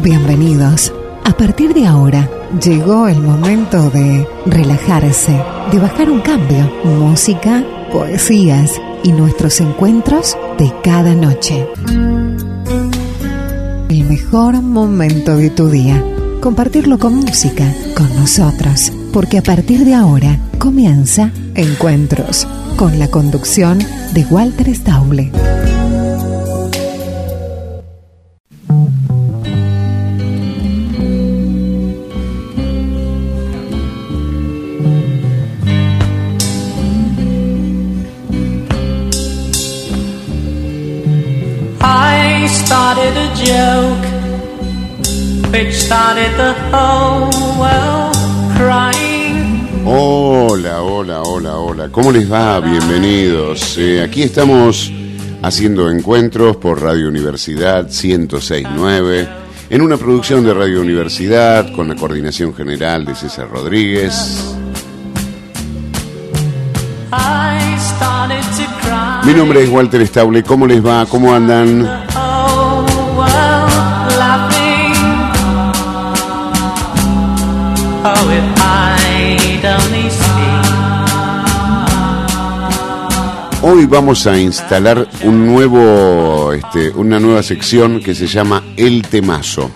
Bienvenidos. A partir de ahora, llegó el momento de relajarse, de bajar un cambio. Música, poesías y nuestros encuentros de cada noche. El mejor momento de tu día. Compartirlo con música, con nosotros. Porque a partir de ahora comienza Encuentros, con la conducción de Walter Stauble. Hola, hola, hola, hola. ¿Cómo les va? Bienvenidos. Eh, aquí estamos haciendo encuentros por Radio Universidad 1069, en una producción de Radio Universidad con la coordinación general de César Rodríguez. Mi nombre es Walter Stable. ¿Cómo les va? ¿Cómo andan? Hoy vamos a instalar un nuevo, este, una nueva sección que se llama El Temazo.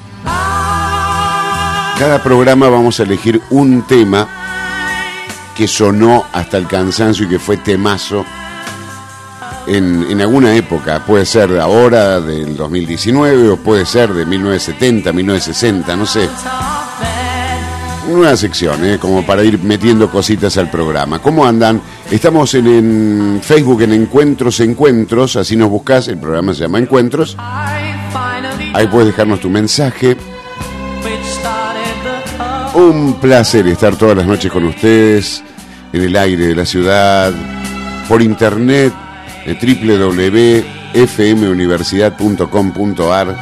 Cada programa vamos a elegir un tema que sonó hasta el cansancio y que fue temazo en, en alguna época. Puede ser de ahora, del 2019, o puede ser de 1970, 1960, no sé. Una sección, ¿eh? como para ir metiendo cositas al programa. ¿Cómo andan? Estamos en, en Facebook en Encuentros Encuentros, así nos buscas, el programa se llama Encuentros. Ahí puedes dejarnos tu mensaje. Un placer estar todas las noches con ustedes en el aire de la ciudad, por internet, en www.fmuniversidad.com.ar.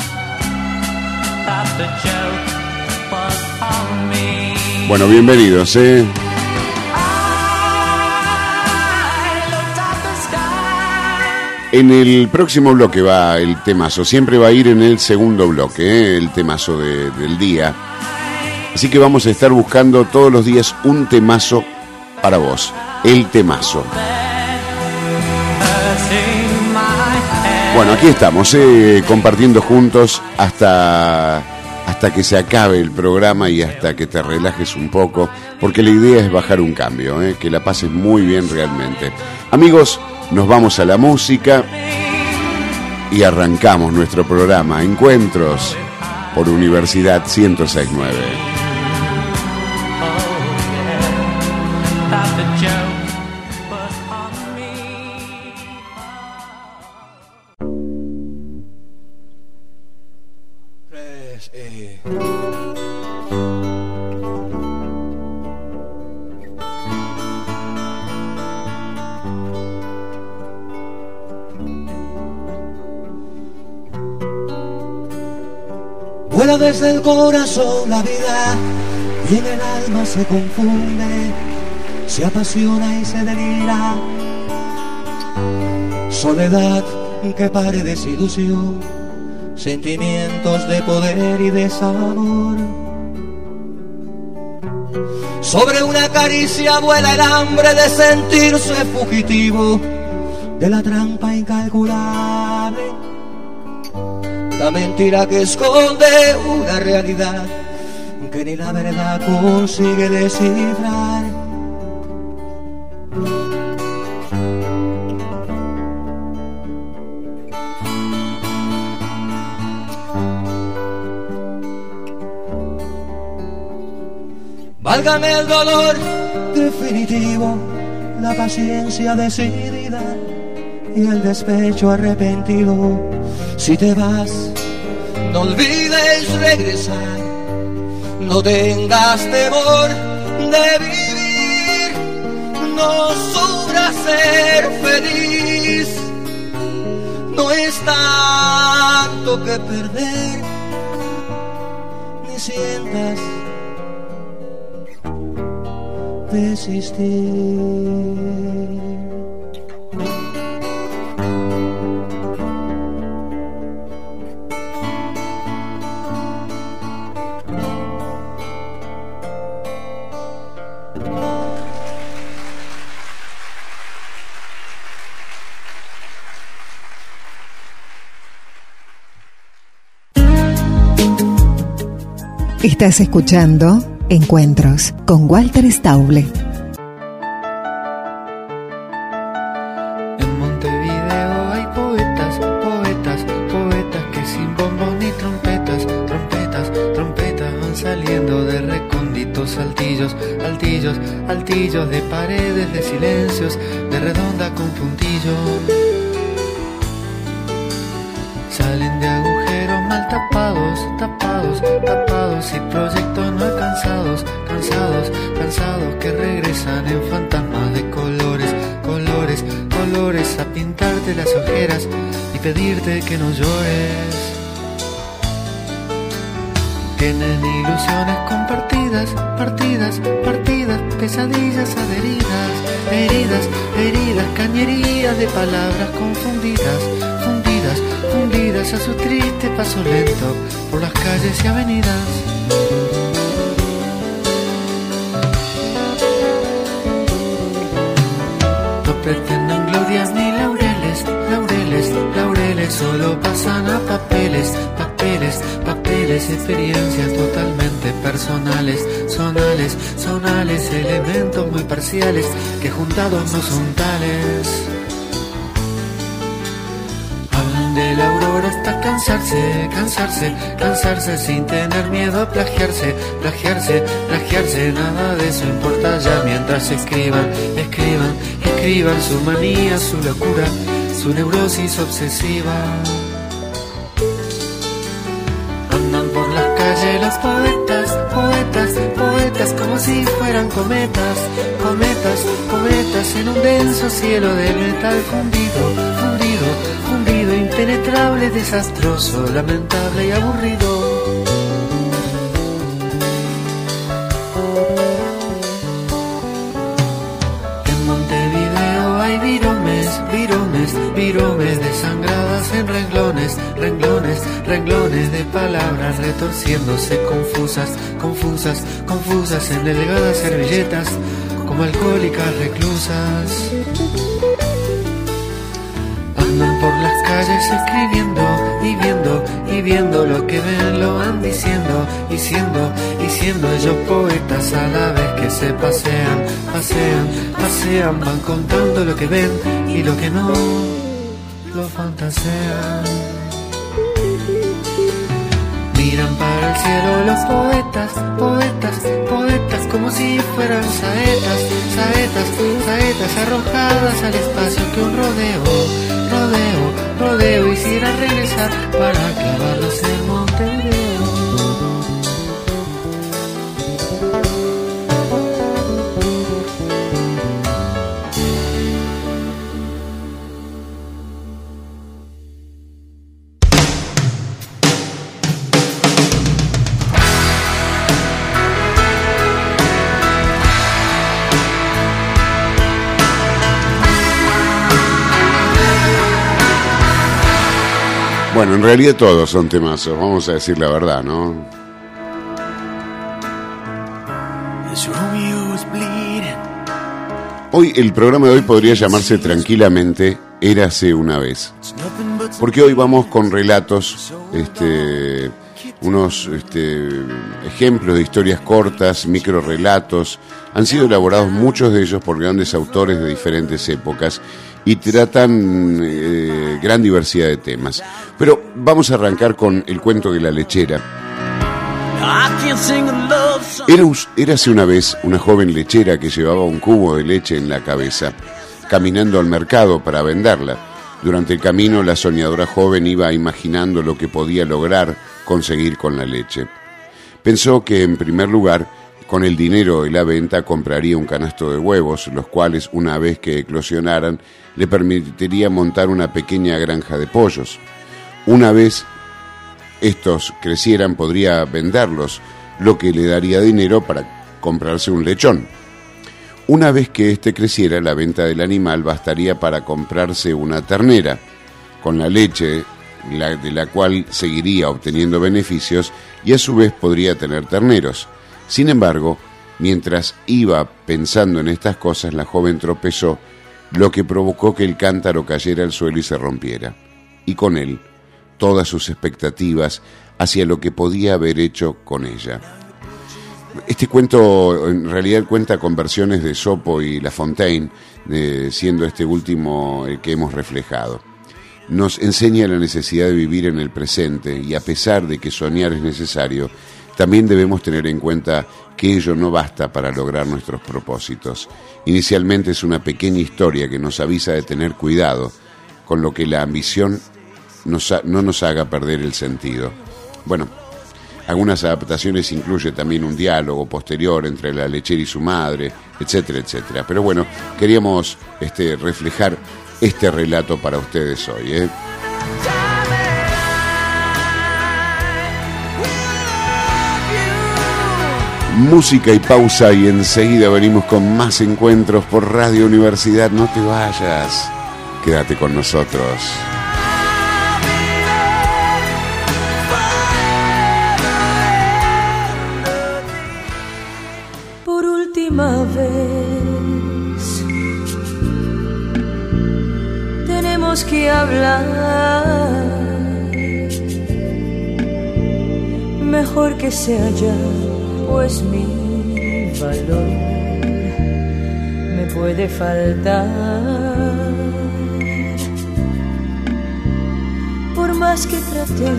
Bueno, bienvenidos, ¿eh? En el próximo bloque va el temazo, siempre va a ir en el segundo bloque, ¿eh? el temazo de- del día. Así que vamos a estar buscando todos los días un temazo para vos, el temazo. Bueno, aquí estamos, ¿eh? compartiendo juntos hasta, hasta que se acabe el programa y hasta que te relajes un poco, porque la idea es bajar un cambio, ¿eh? que la pases muy bien realmente. Amigos, nos vamos a la música y arrancamos nuestro programa Encuentros por Universidad 1069. Corazón la vida y en el alma se confunde, se apasiona y se delira. Soledad que pare desilusión sentimientos de poder y desamor. Sobre una caricia vuela el hambre de sentirse fugitivo de la trampa incalculable. La mentira que esconde una realidad que ni la verdad consigue descifrar. Válgame el dolor definitivo, la paciencia decidida y el despecho arrepentido. Si te vas, no olvides regresar, no tengas temor de vivir, no sufras ser feliz. No es tanto que perder, ni sientas desistir. Estás escuchando Encuentros con Walter Stauble. Que juntados no son tales. Hablan de la aurora hasta cansarse, cansarse, cansarse sin tener miedo a plagiarse, plagiarse, plagiarse, nada de eso importa ya mientras escriban, escriban, escriban su manía, su locura, su neurosis obsesiva. Como si fueran cometas, cometas, cometas en un denso cielo de metal fundido, fundido, fundido, impenetrable, desastroso, lamentable y aburrido. En Montevideo hay viromes, viromes, viromes desangradas en renglones, renglones, renglones de palabras retorciéndose confusas, confusas, confusas en delgadas servilletas como alcohólicas reclusas. Andan por las calles escribiendo y viendo y viendo lo que ven, lo van diciendo y siendo y siendo ellos poetas a la vez que se pasean, pasean, pasean, van contando lo que ven y lo que no lo fantasean. Miran para el cielo los poetas, poetas, poetas, como si fueran saetas, saetas, saetas arrojadas al espacio que un rodeo, rodeo, rodeo hiciera regresar para clavarlos en Bueno, en realidad todos son temazos, vamos a decir la verdad, ¿no? Hoy el programa de hoy podría llamarse tranquilamente Érase una vez. Porque hoy vamos con relatos, este, unos este, ejemplos de historias cortas, micro relatos. Han sido elaborados muchos de ellos por grandes autores de diferentes épocas y tratan eh, gran diversidad de temas. Pero vamos a arrancar con el cuento de la lechera. Era, érase una vez una joven lechera que llevaba un cubo de leche en la cabeza, caminando al mercado para venderla. Durante el camino, la soñadora joven iba imaginando lo que podía lograr conseguir con la leche. Pensó que, en primer lugar, con el dinero de la venta compraría un canasto de huevos, los cuales, una vez que eclosionaran, le permitiría montar una pequeña granja de pollos. Una vez estos crecieran podría venderlos, lo que le daría dinero para comprarse un lechón. Una vez que éste creciera, la venta del animal bastaría para comprarse una ternera, con la leche de la cual seguiría obteniendo beneficios y a su vez podría tener terneros. Sin embargo, mientras iba pensando en estas cosas, la joven tropezó, lo que provocó que el cántaro cayera al suelo y se rompiera. Y con él, todas sus expectativas hacia lo que podía haber hecho con ella. Este cuento en realidad cuenta con versiones de Sopo y La Fontaine, de- siendo este último el que hemos reflejado. Nos enseña la necesidad de vivir en el presente y a pesar de que soñar es necesario, también debemos tener en cuenta que ello no basta para lograr nuestros propósitos. Inicialmente es una pequeña historia que nos avisa de tener cuidado con lo que la ambición no nos haga perder el sentido. Bueno, algunas adaptaciones incluye también un diálogo posterior entre la lechera y su madre, etcétera, etcétera. Pero bueno, queríamos este, reflejar este relato para ustedes hoy. ¿eh? Música y pausa y enseguida venimos con más encuentros por Radio Universidad. No te vayas, quédate con nosotros. por última vez. Tenemos que hablar. Mejor que sea ya, pues mi valor me puede faltar. Por más que traté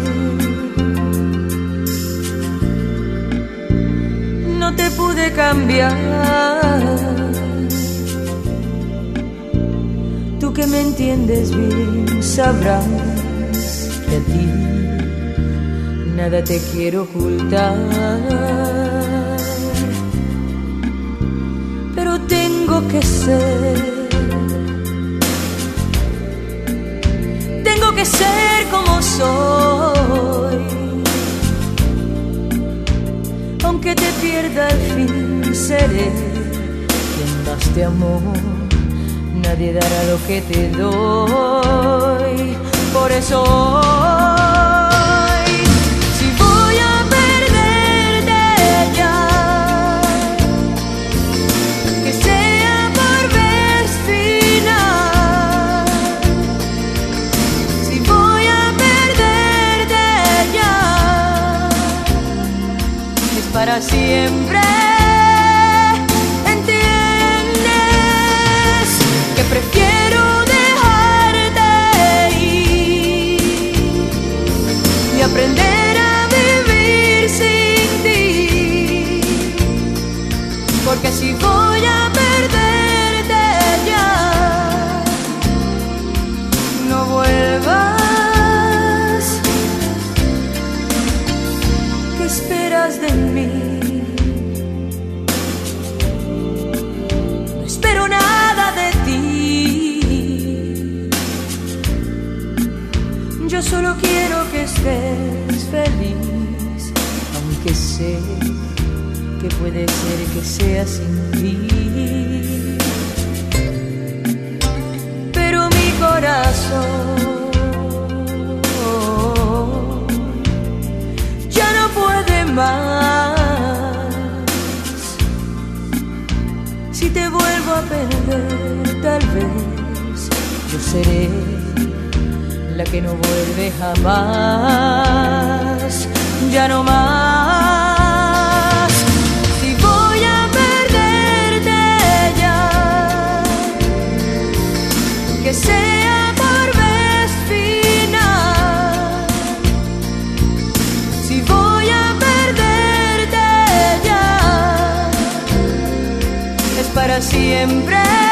no te pude cambiar. Tú que me entiendes bien, sabrás que a ti nada te quiero ocultar. Que ser. Tengo que ser como soy aunque te pierda al fin, seré quien más te amó. Nadie dará lo que te doy. Por eso siempre. ¿Entiendes? Que prefiero dejarte ir y aprender a vivir sin ti. Porque si voy a solo quiero que estés feliz, aunque sé que puede ser que sea sin ti. Pero mi corazón ya no puede más. Si te vuelvo a perder, tal vez yo seré la que no vuelve jamás. Ya no más. Si voy a perderte ya, que sea por vez final. Si voy a perderte ya, es para siempre.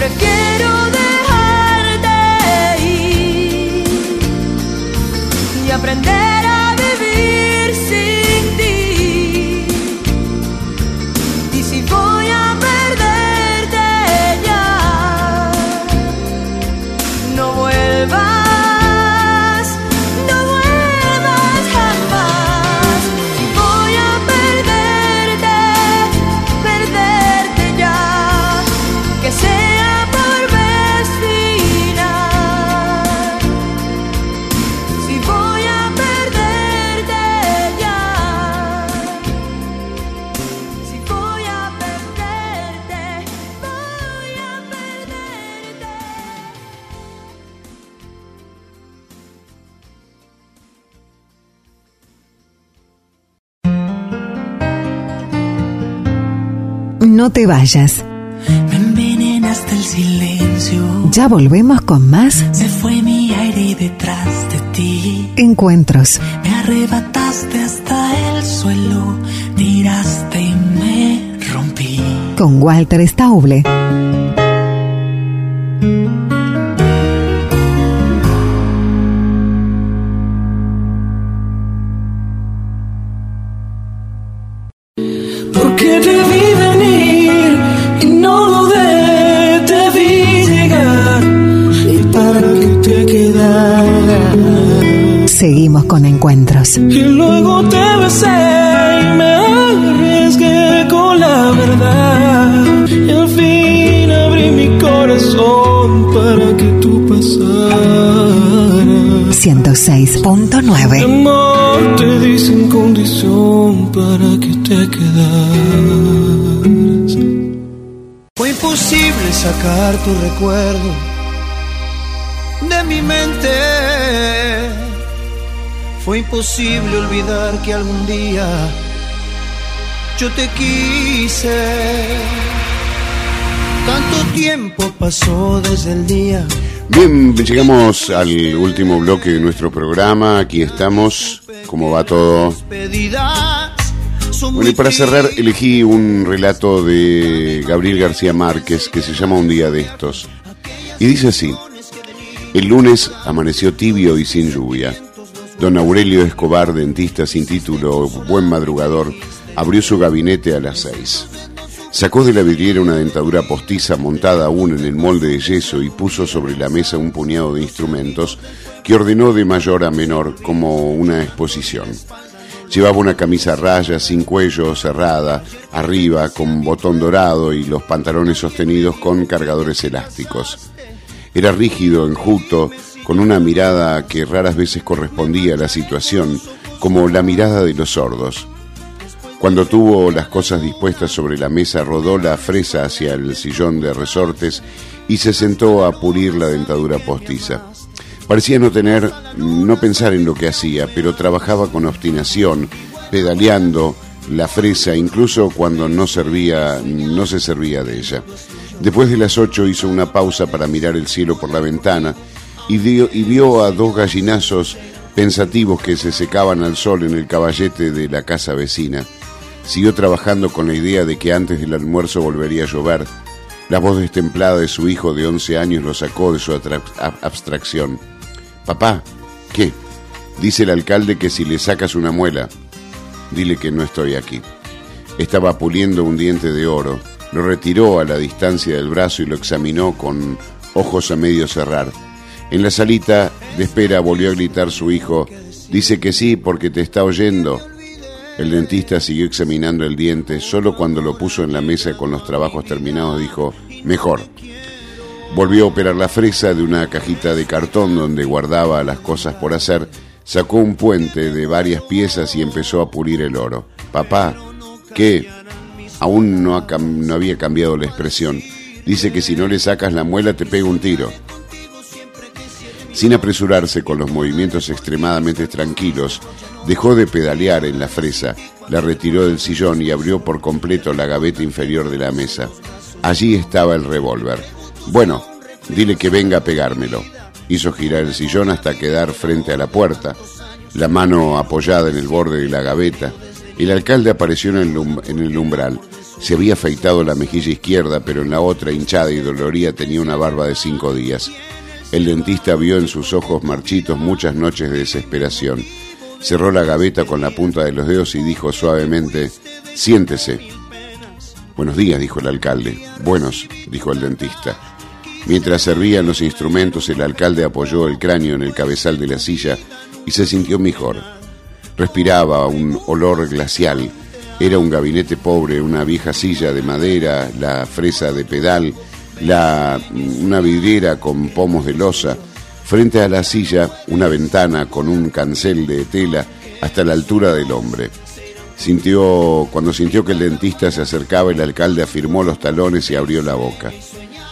Prefiero dejarte ir y aprender No te vayas. Me envenenaste el silencio. Ya volvemos con más Se fue mi aire detrás de ti. encuentros. Me arrebataste hasta el suelo. Tiraste y me rompí. Con Walter Stauble. Con encuentros. Y luego te besé y me arriesgué con la verdad. Y al fin abrí mi corazón para que tú pasaras. 106.9. Amor, te di sin condición para que te quedaras. Fue imposible sacar tu recuerdo de mi mente. Fue imposible olvidar que algún día yo te quise. Tanto tiempo pasó desde el día. Bien, llegamos al último bloque de nuestro programa. Aquí estamos. ¿Cómo va todo? Bueno, y para cerrar, elegí un relato de Gabriel García Márquez que se llama Un día de estos. Y dice así: El lunes amaneció tibio y sin lluvia. Don Aurelio Escobar, dentista sin título, buen madrugador, abrió su gabinete a las seis. Sacó de la vidriera una dentadura postiza montada aún en el molde de yeso y puso sobre la mesa un puñado de instrumentos que ordenó de mayor a menor como una exposición. Llevaba una camisa a rayas sin cuello, cerrada, arriba, con botón dorado y los pantalones sostenidos con cargadores elásticos. Era rígido, enjuto, con una mirada que raras veces correspondía a la situación, como la mirada de los sordos. Cuando tuvo las cosas dispuestas sobre la mesa, rodó la fresa hacia el sillón de resortes y se sentó a pulir la dentadura postiza. Parecía no tener, no pensar en lo que hacía, pero trabajaba con obstinación, pedaleando la fresa, incluso cuando no servía, no se servía de ella. Después de las ocho hizo una pausa para mirar el cielo por la ventana y, vio a dos gallinazos pensativos que se secaban al sol en el caballete de la casa vecina. Siguió trabajando con la idea de que antes del almuerzo volvería a llover. La voz destemplada de su hijo de 11 años lo sacó de su abstracción. Papá, ¿qué? Dice el alcalde que si le sacas una muela, dile que no estoy aquí. Estaba puliendo un diente de oro, lo retiró a la distancia del brazo y lo examinó con ojos a medio cerrar. En la salita de espera volvió a gritar su hijo, dice que sí porque te está oyendo. El dentista siguió examinando el diente, solo cuando lo puso en la mesa con los trabajos terminados dijo, mejor. Volvió a operar la fresa de una cajita de cartón donde guardaba las cosas por hacer, sacó un puente de varias piezas y empezó a pulir el oro. Papá, ¿qué? Aún no, no había cambiado la expresión. Dice que si no le sacas la muela te pega un tiro. Sin apresurarse con los movimientos extremadamente tranquilos, dejó de pedalear en la fresa, la retiró del sillón y abrió por completo la gaveta inferior de la mesa. Allí estaba el revólver. Bueno, dile que venga a pegármelo. Hizo girar el sillón hasta quedar frente a la puerta, la mano apoyada en el borde de la gaveta. El alcalde apareció en el, um- en el umbral. Se había afeitado la mejilla izquierda, pero en la otra, hinchada y dolorida, tenía una barba de cinco días. El dentista vio en sus ojos marchitos muchas noches de desesperación. Cerró la gaveta con la punta de los dedos y dijo suavemente, siéntese. Buenos días, dijo el alcalde. Buenos, dijo el dentista. Mientras servían los instrumentos, el alcalde apoyó el cráneo en el cabezal de la silla y se sintió mejor. Respiraba un olor glacial. Era un gabinete pobre, una vieja silla de madera, la fresa de pedal, la, una vidriera con pomos de losa. Frente a la silla, una ventana con un cancel de tela hasta la altura del hombre. Sintió, cuando sintió que el dentista se acercaba, el alcalde afirmó los talones y abrió la boca.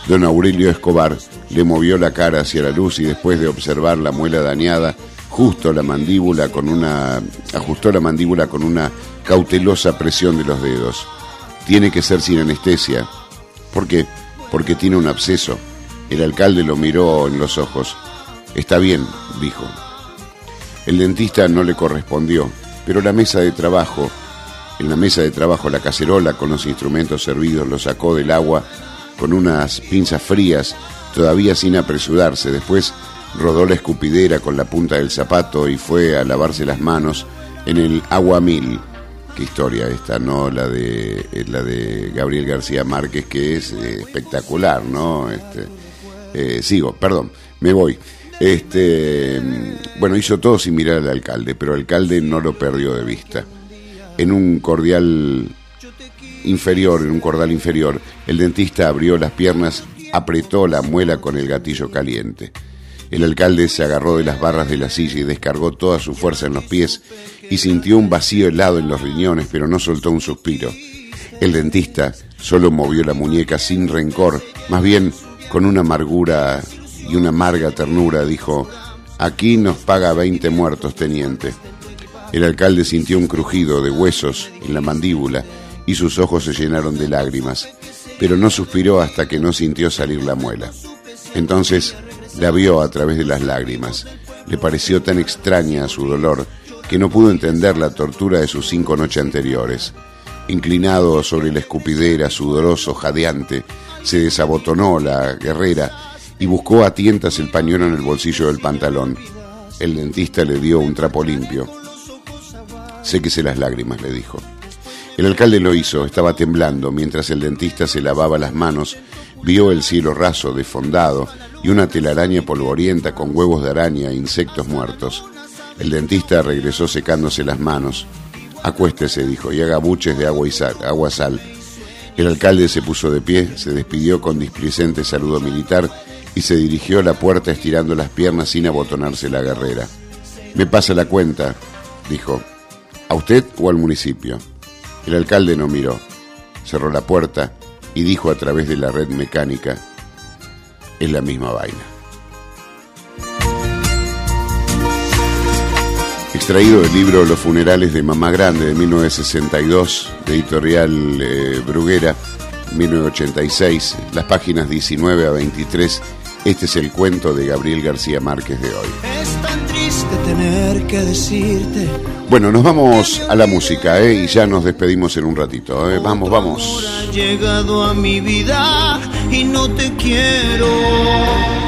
Don Aurelio Escobar le movió la cara hacia la luz y después de observar la muela dañada, justo la mandíbula con una ajustó la mandíbula con una cautelosa presión de los dedos. Tiene que ser sin anestesia. ¿Por qué? Porque tiene un absceso. El alcalde lo miró en los ojos. Está bien, dijo. El dentista no le correspondió, pero la mesa de trabajo, en la mesa de trabajo la cacerola con los instrumentos servidos lo sacó del agua con unas pinzas frías, todavía sin apresurarse. Después rodó la escupidera con la punta del zapato y fue a lavarse las manos en el agua mil. Historia esta, ¿no? La de, eh, la de Gabriel García Márquez, que es eh, espectacular, ¿no? Este, eh, sigo, perdón, me voy. Este, mm, bueno, hizo todo sin mirar al alcalde, pero el alcalde no lo perdió de vista. En un cordial inferior, en un cordal inferior, el dentista abrió las piernas, apretó la muela con el gatillo caliente. El alcalde se agarró de las barras de la silla y descargó toda su fuerza en los pies y sintió un vacío helado en los riñones, pero no soltó un suspiro. El dentista solo movió la muñeca sin rencor, más bien con una amargura y una amarga ternura, dijo, aquí nos paga 20 muertos, teniente. El alcalde sintió un crujido de huesos en la mandíbula y sus ojos se llenaron de lágrimas, pero no suspiró hasta que no sintió salir la muela. Entonces la vio a través de las lágrimas. Le pareció tan extraña su dolor que no pudo entender la tortura de sus cinco noches anteriores. Inclinado sobre la escupidera, sudoroso, jadeante, se desabotonó la guerrera y buscó a tientas el pañuelo en el bolsillo del pantalón. El dentista le dio un trapo limpio. Séquese las lágrimas, le dijo. El alcalde lo hizo, estaba temblando, mientras el dentista se lavaba las manos, vio el cielo raso, desfondado, y una telaraña polvorienta con huevos de araña e insectos muertos. El dentista regresó secándose las manos. Acuéstese, dijo, y haga buches de agua y sal. El alcalde se puso de pie, se despidió con displicente saludo militar y se dirigió a la puerta estirando las piernas sin abotonarse la guerrera. Me pasa la cuenta, dijo. ¿A usted o al municipio? El alcalde no miró. Cerró la puerta y dijo a través de la red mecánica, es la misma vaina. Extraído del libro Los funerales de Mamá Grande de 1962, de editorial eh, Bruguera, 1986, las páginas 19 a 23, este es el cuento de Gabriel García Márquez de hoy. Es tan triste tener que decirte. Bueno, nos vamos a la música ¿eh? y ya nos despedimos en un ratito. ¿eh? Vamos, vamos. Ha llegado a mi vida y no te quiero.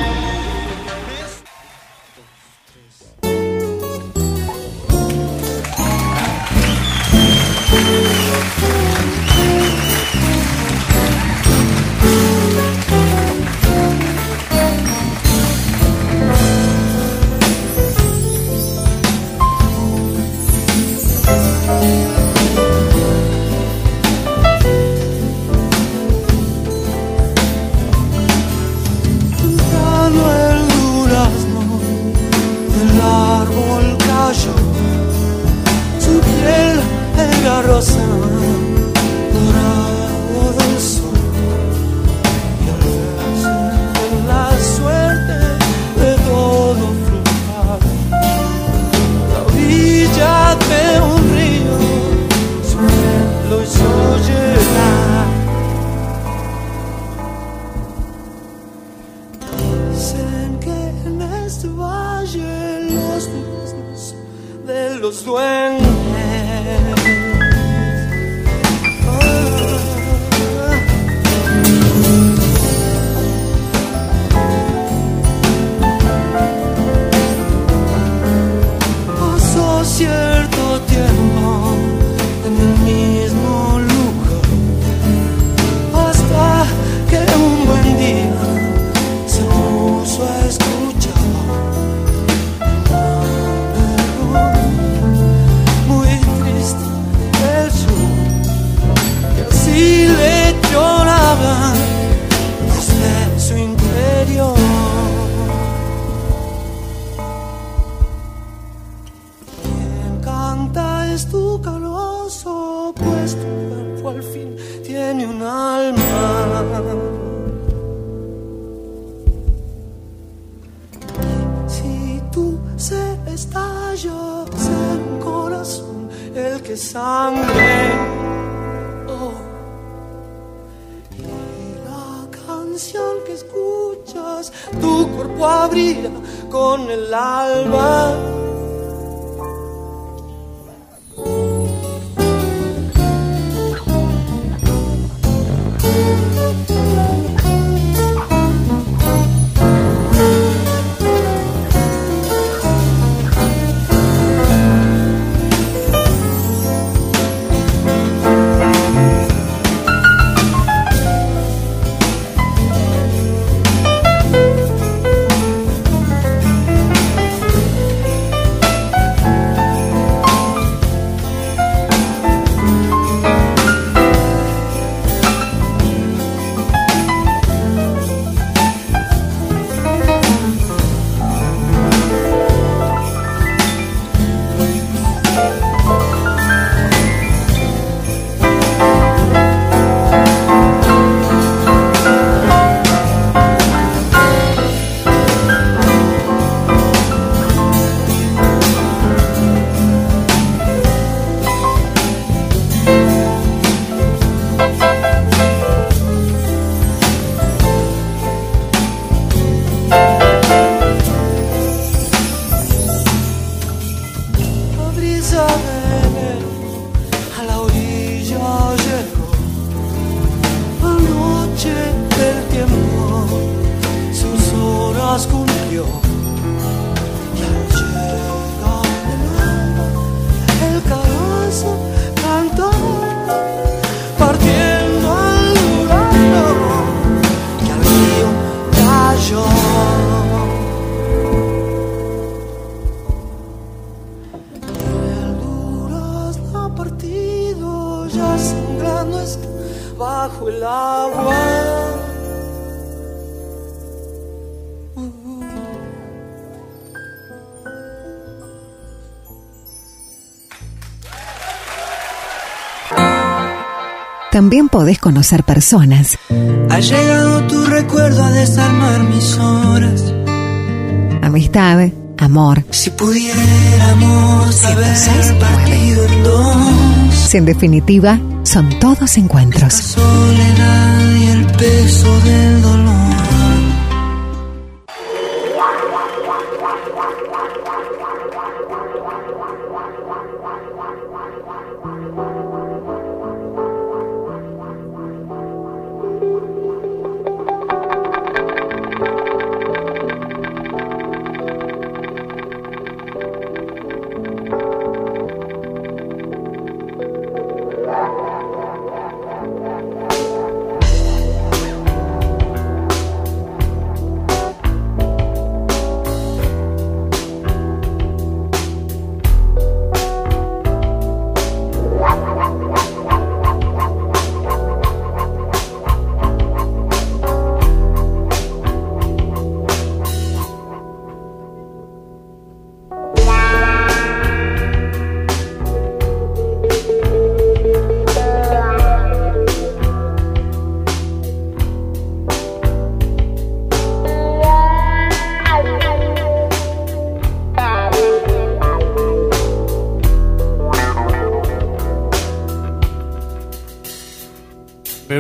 También podés conocer personas, Ha llegado tu recuerdo a desarmar mis horas. amistad, amor. Si pudiéramos haber 106.9. partido en dos. Si en definitiva son todos encuentros. Soledad y el peso del dolor.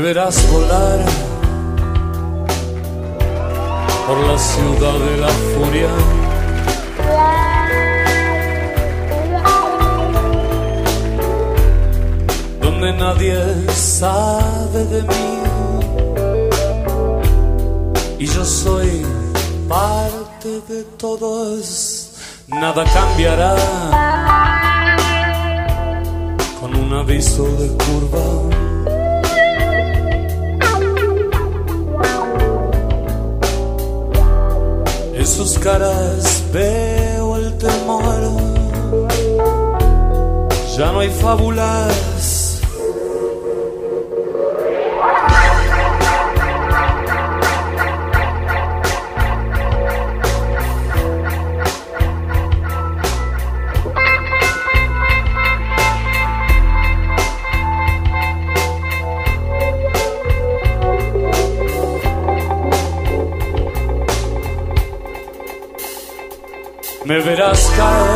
Me verás volar por la ciudad de la furia. Donde nadie sabe de mí. Y yo soy parte de todos. Nada cambiará con un aviso de curva. Sus caras veo el temor. Ya no hay fábulas. Me verás caer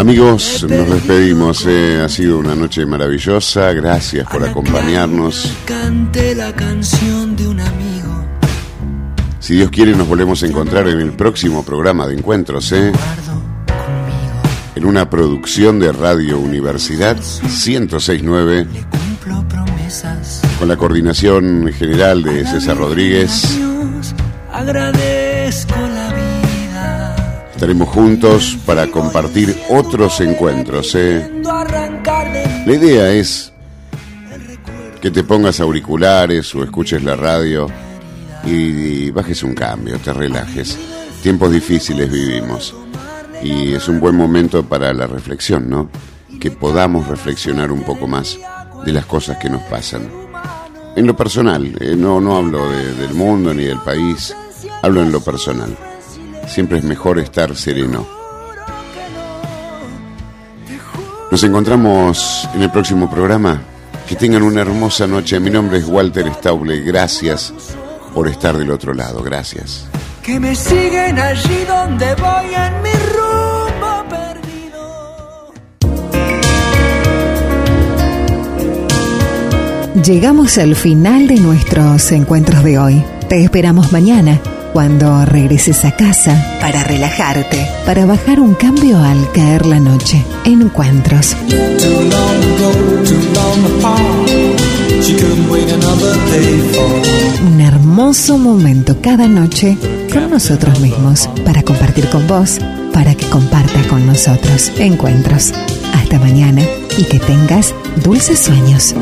Amigos, nos despedimos. eh, Ha sido una noche maravillosa. Gracias por acompañarnos. Cante la canción de un amigo. Si Dios quiere, nos volvemos a encontrar en el próximo programa de encuentros, ¿eh? En una producción de Radio Universidad 1069, Cumplo promesas. con la coordinación general de César Rodríguez. Agradezco. Estaremos juntos para compartir otros encuentros, ¿eh? La idea es que te pongas auriculares o escuches la radio y, bajes un cambio, te relajes. Tiempos difíciles vivimos y es un buen momento para la reflexión, ¿no? Que podamos reflexionar un poco más de las cosas que nos pasan. En lo personal, eh, no, no hablo de- del mundo ni del país, hablo en lo personal. Siempre es mejor estar sereno. Nos encontramos en el próximo programa. Que tengan una hermosa noche. Mi nombre es Walter Stauble. Gracias por estar del otro lado. Gracias. que me siguen allí donde voy en mi rumbo perdido. Llegamos al final de nuestros encuentros de hoy. Te esperamos mañana, cuando regreses a casa, para relajarte, para bajar un cambio al caer la noche. Encuentros. Un hermoso momento cada noche con nosotros mismos, para compartir con vos, para que compartas con nosotros. Encuentros. Hasta mañana y que tengas dulces sueños.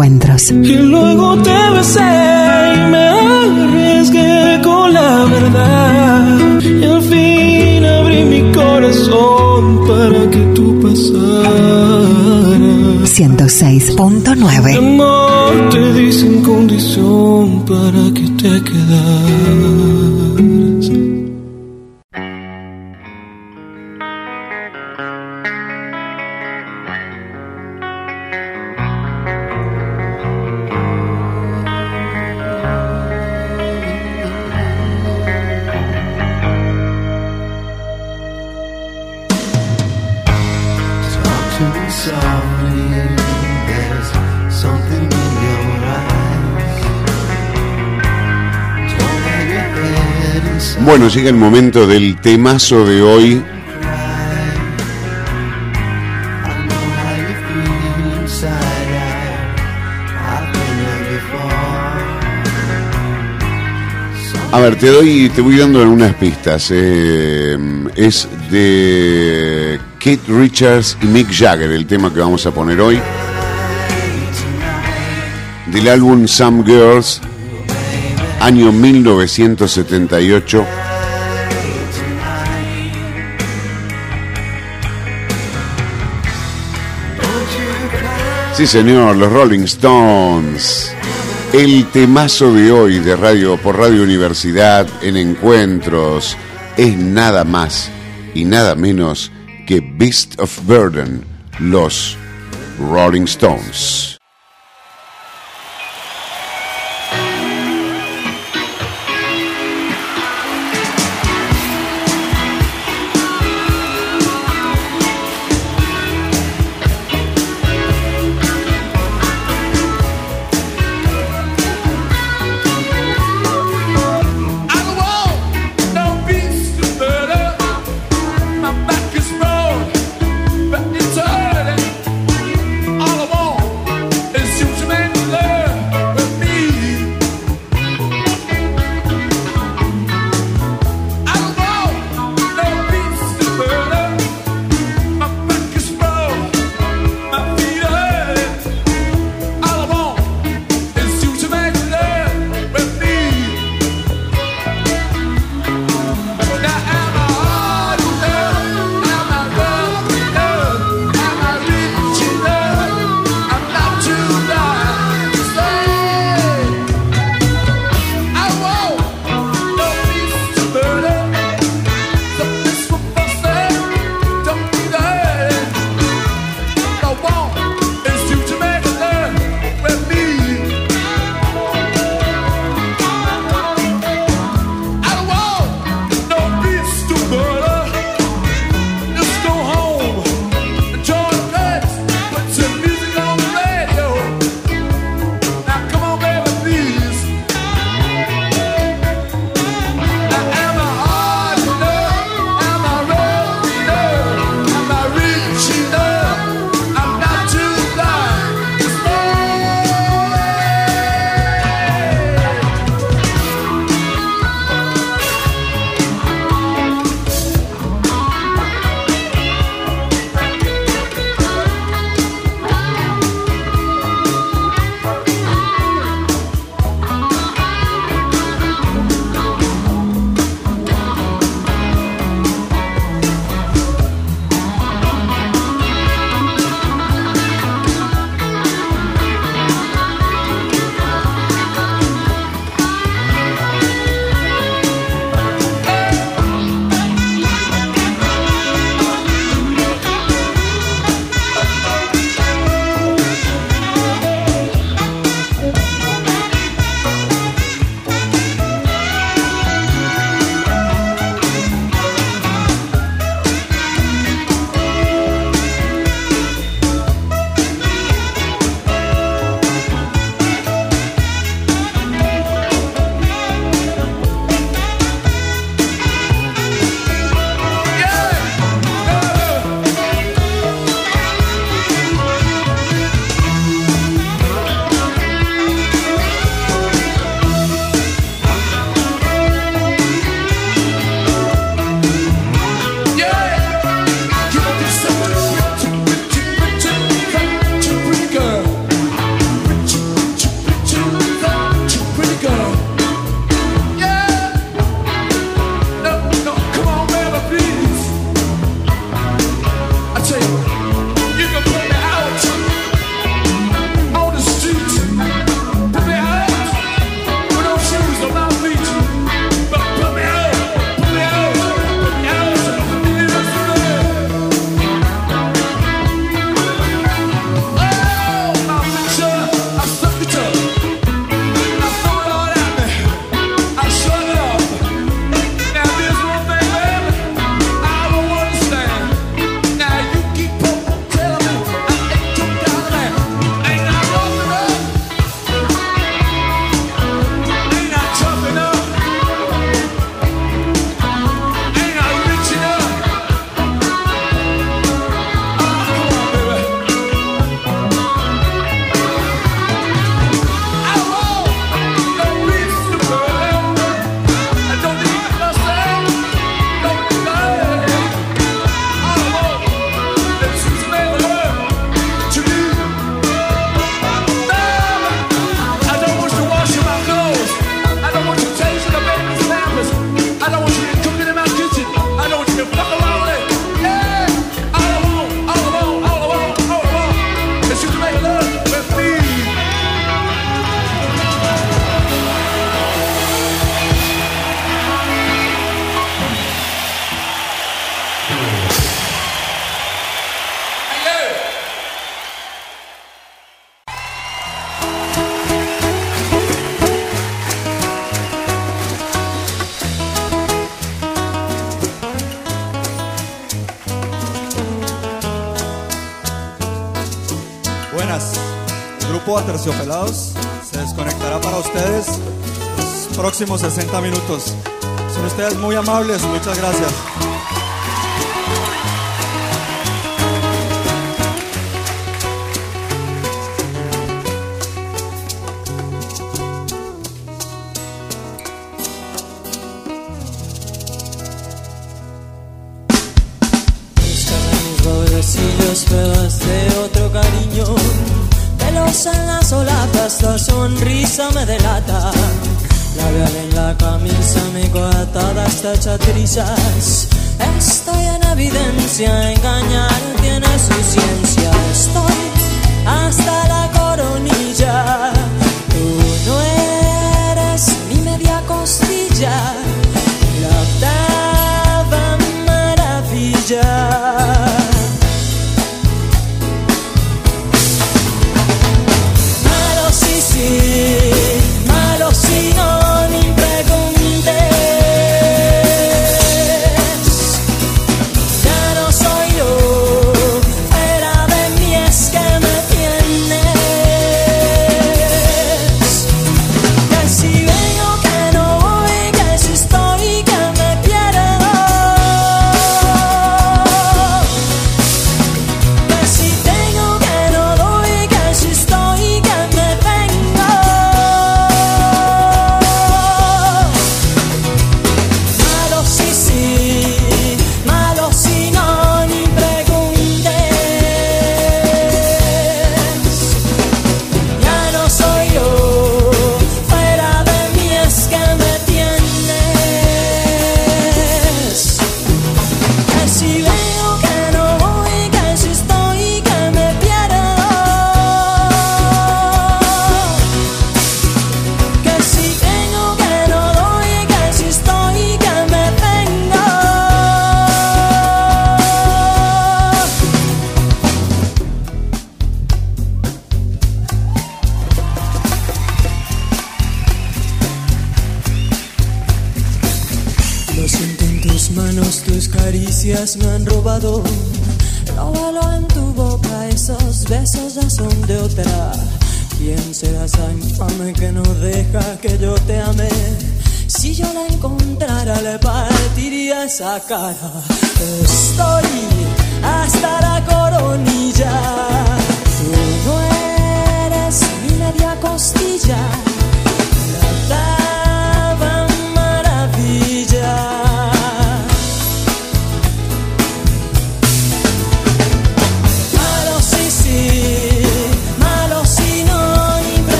Encuentros. Y luego te besé y me arriesgué con la verdad. Y al fin abrí mi corazón para que tú pasaras. 106.9. del temazo de hoy. A ver, te doy, te voy dando algunas pistas. eh, es de Kate Richards y Mick Jagger, el tema que vamos a poner hoy. Del álbum Some Girls, año 1978. Sí, señor, los Rolling Stones. El temazo de hoy de radio por Radio Universidad en encuentros es nada más y nada menos que Beast of Burden, los Rolling Stones. Se desconectará para ustedes los próximos 60 minutos. Son ustedes muy amables, muchas gracias.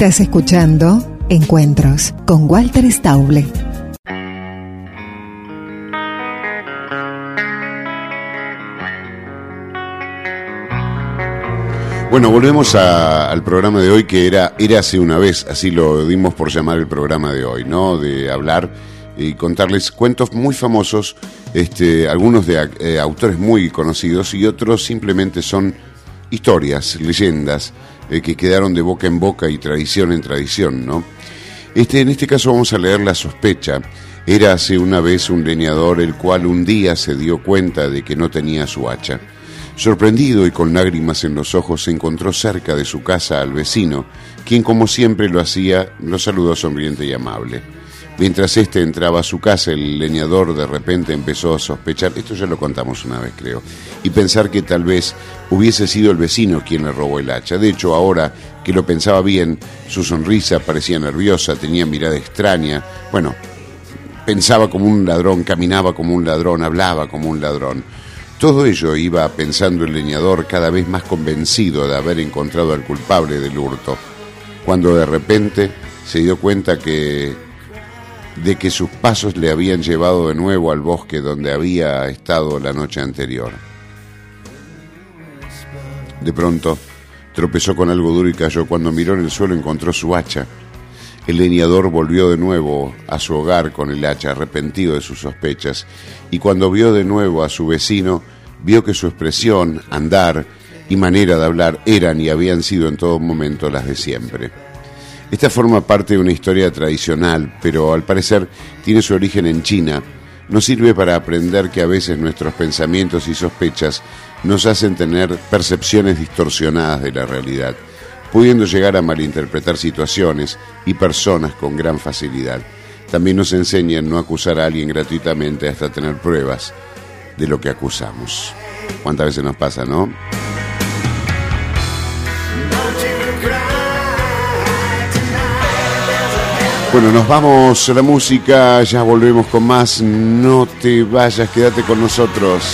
Estás escuchando Encuentros con Walter Stauble. Bueno, volvemos al programa de hoy que era Érase una vez, así lo dimos por llamar el programa de hoy, ¿no? De hablar y contarles cuentos muy famosos, este, algunos de eh, autores muy conocidos y otros simplemente son historias, leyendas, eh, que quedaron de boca en boca y tradición en tradición, ¿no? Este, en este caso vamos a leer La sospecha. Era hace una vez un leñador el cual un día se dio cuenta de que no tenía su hacha. Sorprendido y con lágrimas en los ojos, se encontró cerca de su casa al vecino, quien como siempre lo hacía, lo saludó sonriente y amable. Mientras éste entraba a su casa, el leñador de repente empezó a sospechar, esto ya lo contamos una vez creo, y pensar que tal vez hubiese sido el vecino quien le robó el hacha. De hecho, ahora que lo pensaba bien, su sonrisa parecía nerviosa, tenía mirada extraña. Bueno, pensaba como un ladrón, caminaba como un ladrón, hablaba como un ladrón. Todo ello iba pensando el leñador cada vez más convencido de haber encontrado al culpable del hurto, cuando de repente se dio cuenta que de que sus pasos le habían llevado de nuevo al bosque donde había estado la noche anterior. De pronto, tropezó con algo duro y cayó. Cuando miró en el suelo encontró su hacha. El leñador volvió de nuevo a su hogar con el hacha, arrepentido de sus sospechas, y cuando vio de nuevo a su vecino, vio que su expresión, andar y manera de hablar eran y habían sido en todo momento las de siempre. Esta forma parte de una historia tradicional, pero al parecer tiene su origen en China. Nos sirve para aprender que a veces nuestros pensamientos y sospechas nos hacen tener percepciones distorsionadas de la realidad, pudiendo llegar a malinterpretar situaciones y personas con gran facilidad. También nos enseña no acusar a alguien gratuitamente hasta tener pruebas de lo que acusamos. ¿Cuántas veces nos pasa, no? Bueno, nos vamos a la música, ya volvemos con más. No te vayas, quédate con nosotros.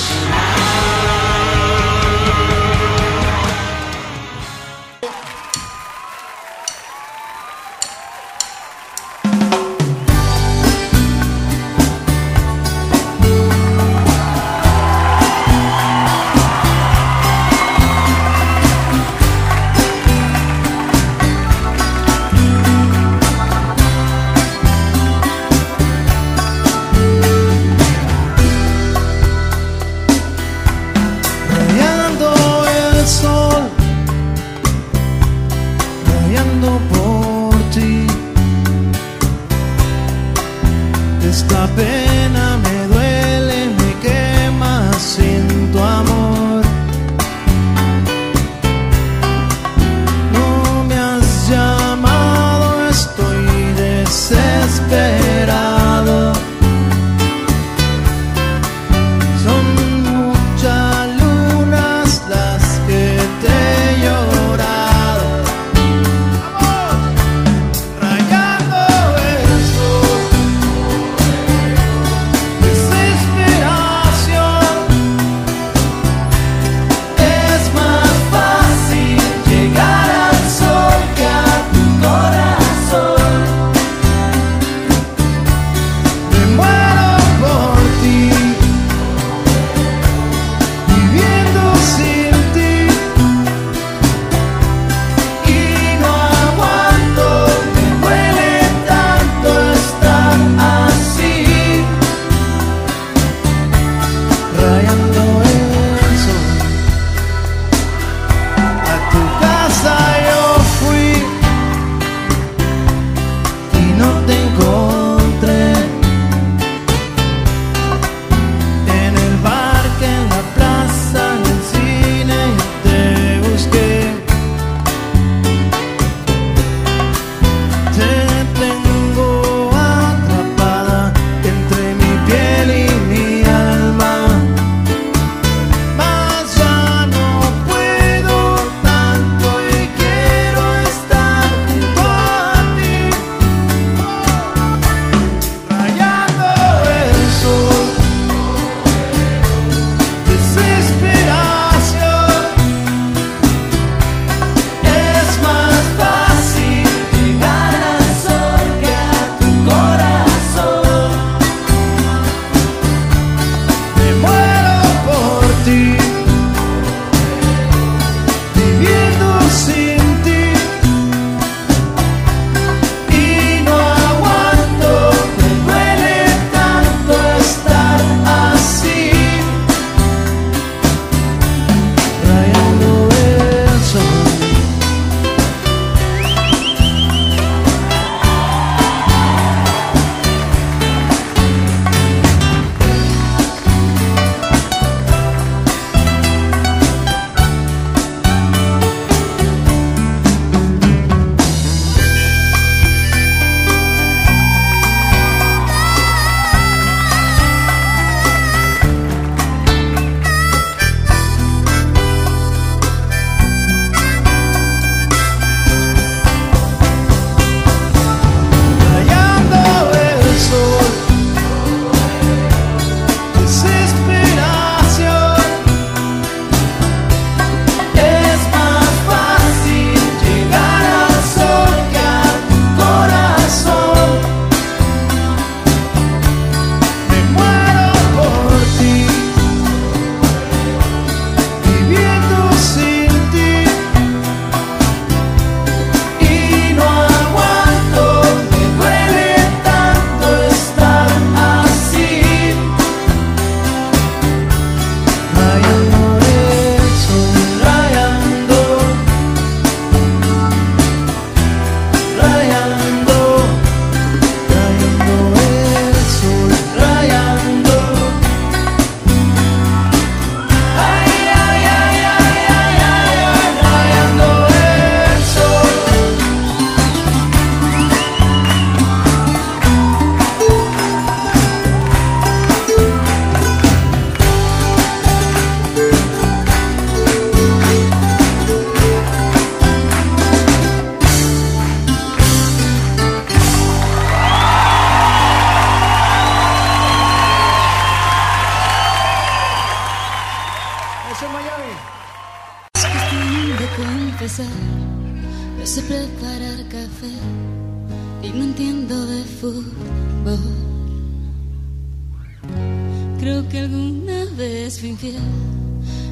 Vez fui infiel,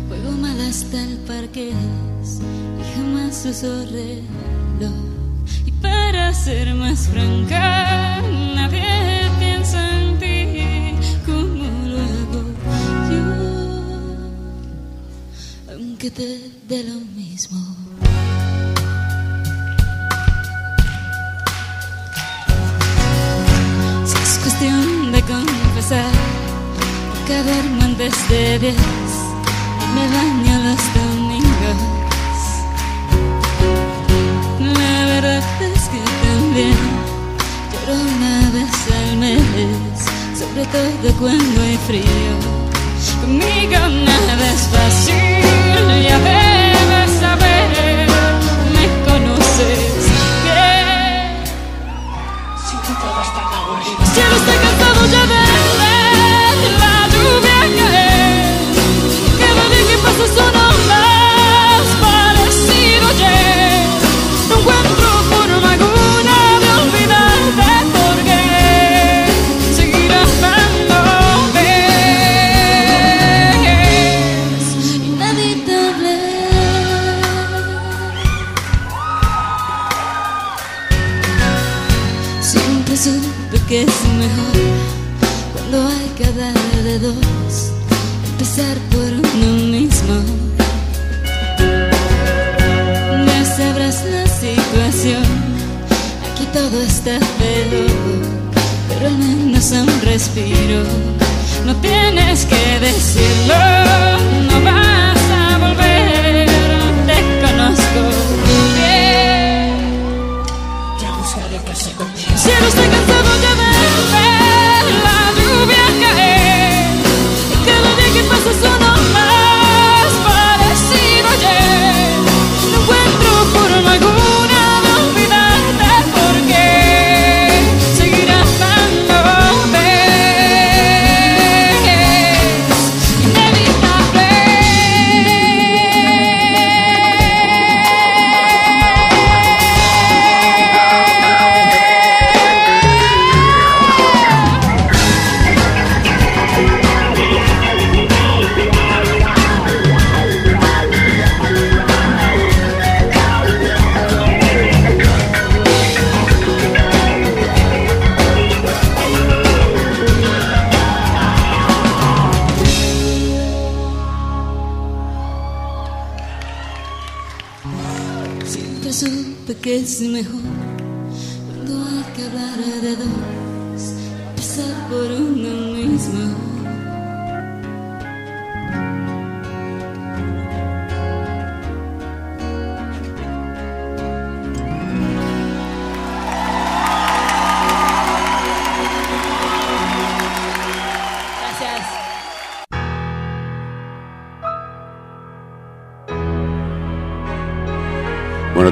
juego mal hasta el parqués y jamás uso reloj. Y para ser más franca, nadie piensa en ti como lo hago yo, aunque te dé lo mismo. Si es cuestión de confesar que duermo antes de diez y me baño los domingos. La verdad es que también lloro una vez al mes, sobre todo cuando hay frío. Conmigo nada es fácil, ya debes todo está feo, pero al menos un respiro. No tienes que decirlo, no vas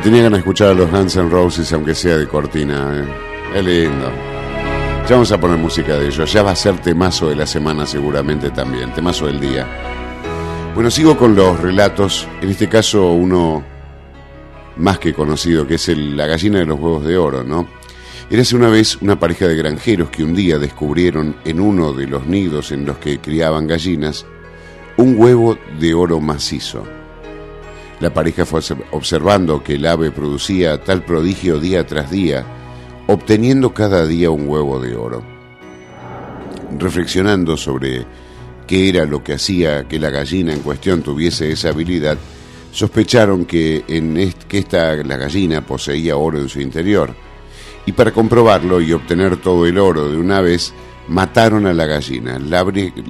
tenía ganas de escuchar a los Guns N' Roses, aunque sea de cortina. ¿eh? Es lindo. Ya vamos a poner música de ellos. Ya va a ser temazo de la semana seguramente también. Temazo del día. Bueno, sigo con los relatos. En este caso, uno más que conocido, que es el- la gallina de los huevos de oro, ¿no? Érase una vez una pareja de granjeros que un día descubrieron en uno de los nidos en los que criaban gallinas un huevo de oro macizo. La pareja fue observ- observando que el ave producía tal prodigio día tras día, obteniendo cada día un huevo de oro. Reflexionando sobre qué era lo que hacía que la gallina en cuestión tuviese esa habilidad, sospecharon que, en que esta, la gallina poseía oro en su interior. Y para comprobarlo y obtener todo el oro de una vez, mataron a la gallina, la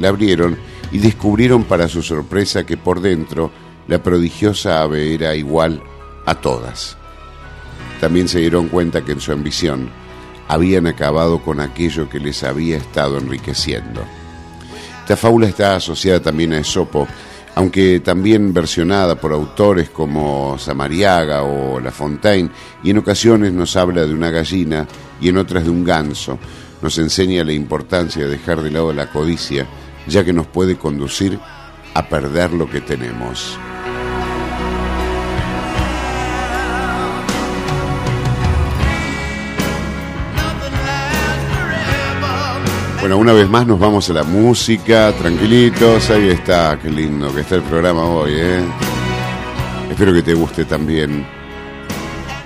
abrieron y descubrieron para su sorpresa que por dentro la prodigiosa ave era igual a todas. También se dieron cuenta que en su ambición habían acabado con aquello que les había estado enriqueciendo. Esta fábula está asociada también a Esopo, aunque también versionada por autores como Samariaga o La Fontaine, y en ocasiones nos habla de una gallina y en otras de un ganso. Nos enseña la importancia de dejar de lado la codicia, ya que nos puede conducir a perder lo que tenemos. Bueno, una vez más nos vamos a la música, tranquilitos. Ahí está, qué lindo que está el programa hoy, ¿eh? Espero que te guste también.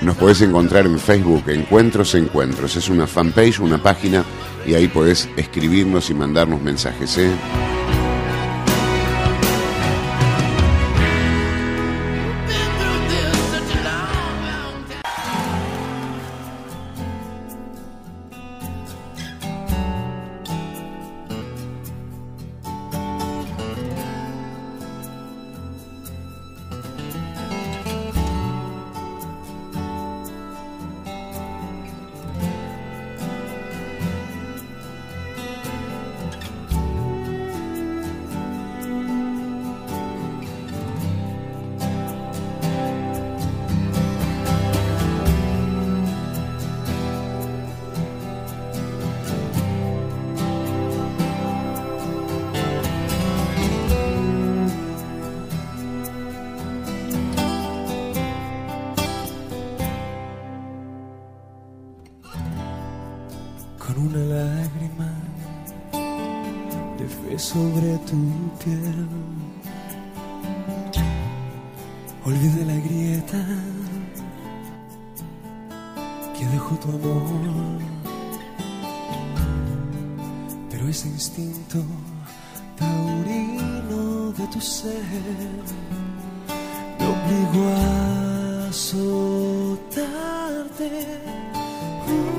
Nos podés encontrar en Facebook, Encuentros Encuentros. Es una fanpage, una página, y ahí podés escribirnos y mandarnos mensajes, ¿eh? you.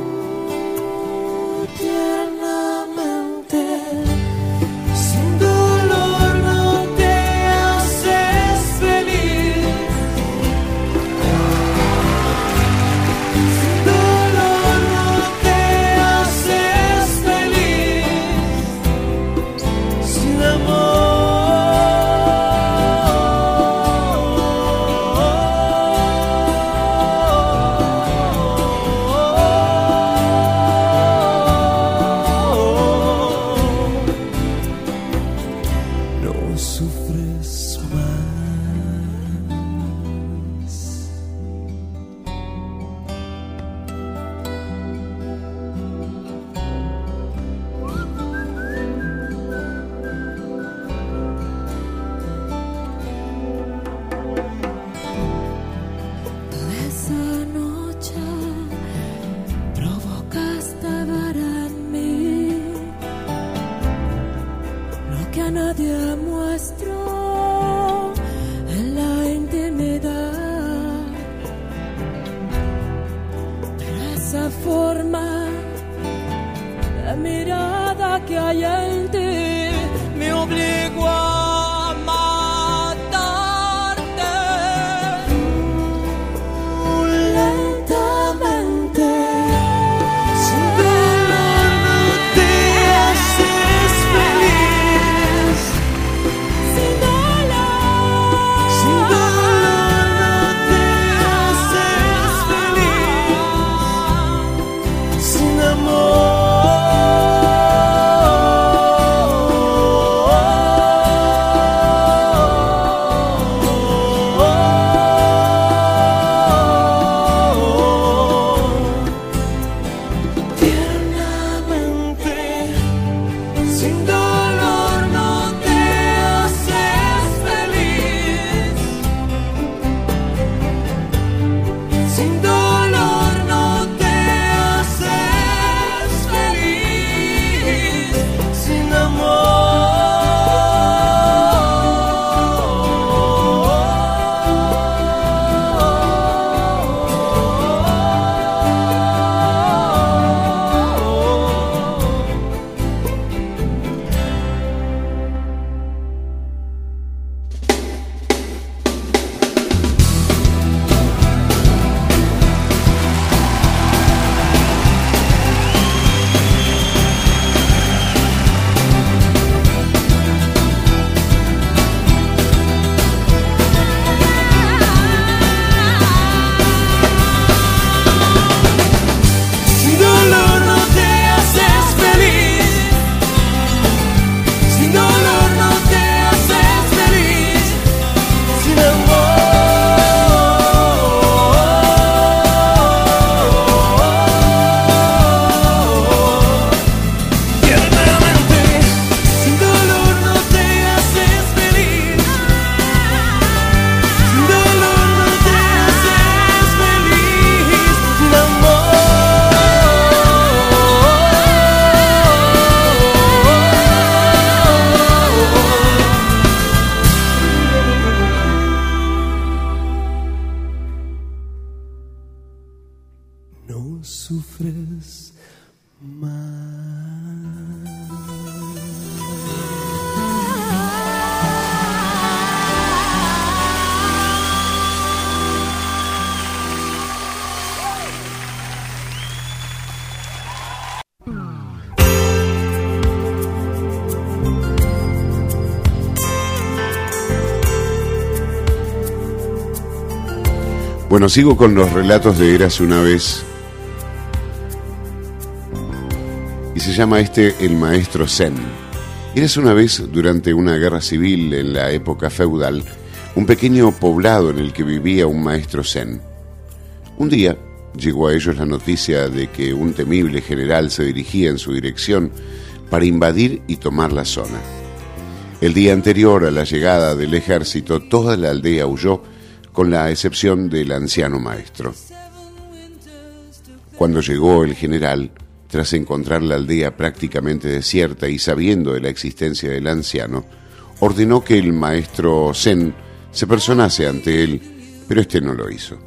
Bueno, sigo con los relatos de Eras una vez. Y se llama este El Maestro Zen. Eras una vez, durante una guerra civil en la época feudal, un pequeño poblado en el que vivía un maestro Zen. Un día llegó a ellos la noticia de que un temible general se dirigía en su dirección para invadir y tomar la zona. El día anterior a la llegada del ejército, toda la aldea huyó con la excepción del anciano maestro. Cuando llegó el general, tras encontrar la aldea prácticamente desierta y sabiendo de la existencia del anciano, ordenó que el maestro Zen se personase ante él, pero este no lo hizo.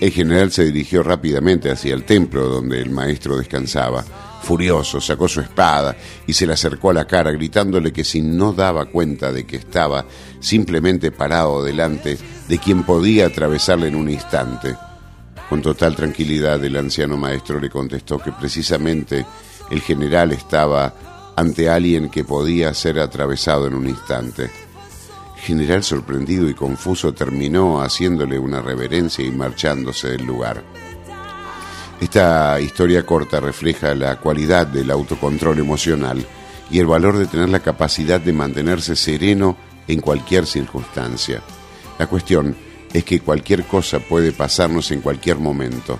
El general se dirigió rápidamente hacia el templo donde el maestro descansaba. Furioso, sacó su espada y se le acercó a la cara, gritándole que si no daba cuenta de que estaba simplemente parado delante de quien podía atravesarle en un instante. Con total tranquilidad el anciano maestro le contestó que precisamente el general estaba ante alguien que podía ser atravesado en un instante. general sorprendido y confuso terminó haciéndole una reverencia y marchándose del lugar. Esta historia corta refleja la cualidad del autocontrol emocional y el valor de tener la capacidad de mantenerse sereno en cualquier circunstancia. La cuestión es que cualquier cosa puede pasarnos en cualquier momento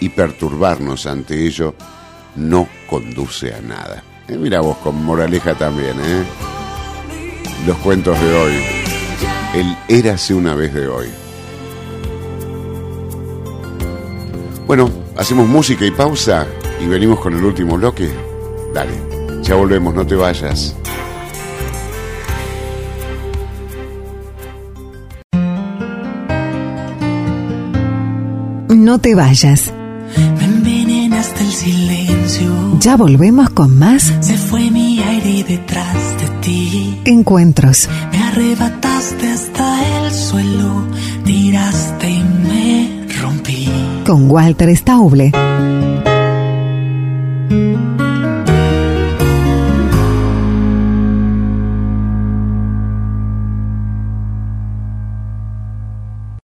y perturbarnos ante ello no conduce a nada. Eh, mira vos con moraleja también, ¿eh? Los cuentos de hoy. El érase una vez de hoy. Bueno, hacemos música y pausa y venimos con el último bloque. Dale, ya volvemos, no te vayas. No te vayas. Me envenenaste el silencio. Ya volvemos con más Se fue mi aire detrás de ti. encuentros. Me arrebataste hasta el suelo. Tiraste y me rompí. Con Walter Stauble